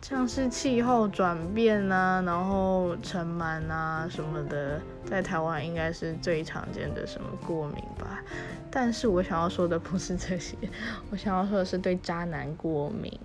像是气候转变啊，然后尘螨啊什么的，在台湾应该是最常见的。什么过敏吧？但是我想要说的不是这些，我想要说的是对渣男过敏。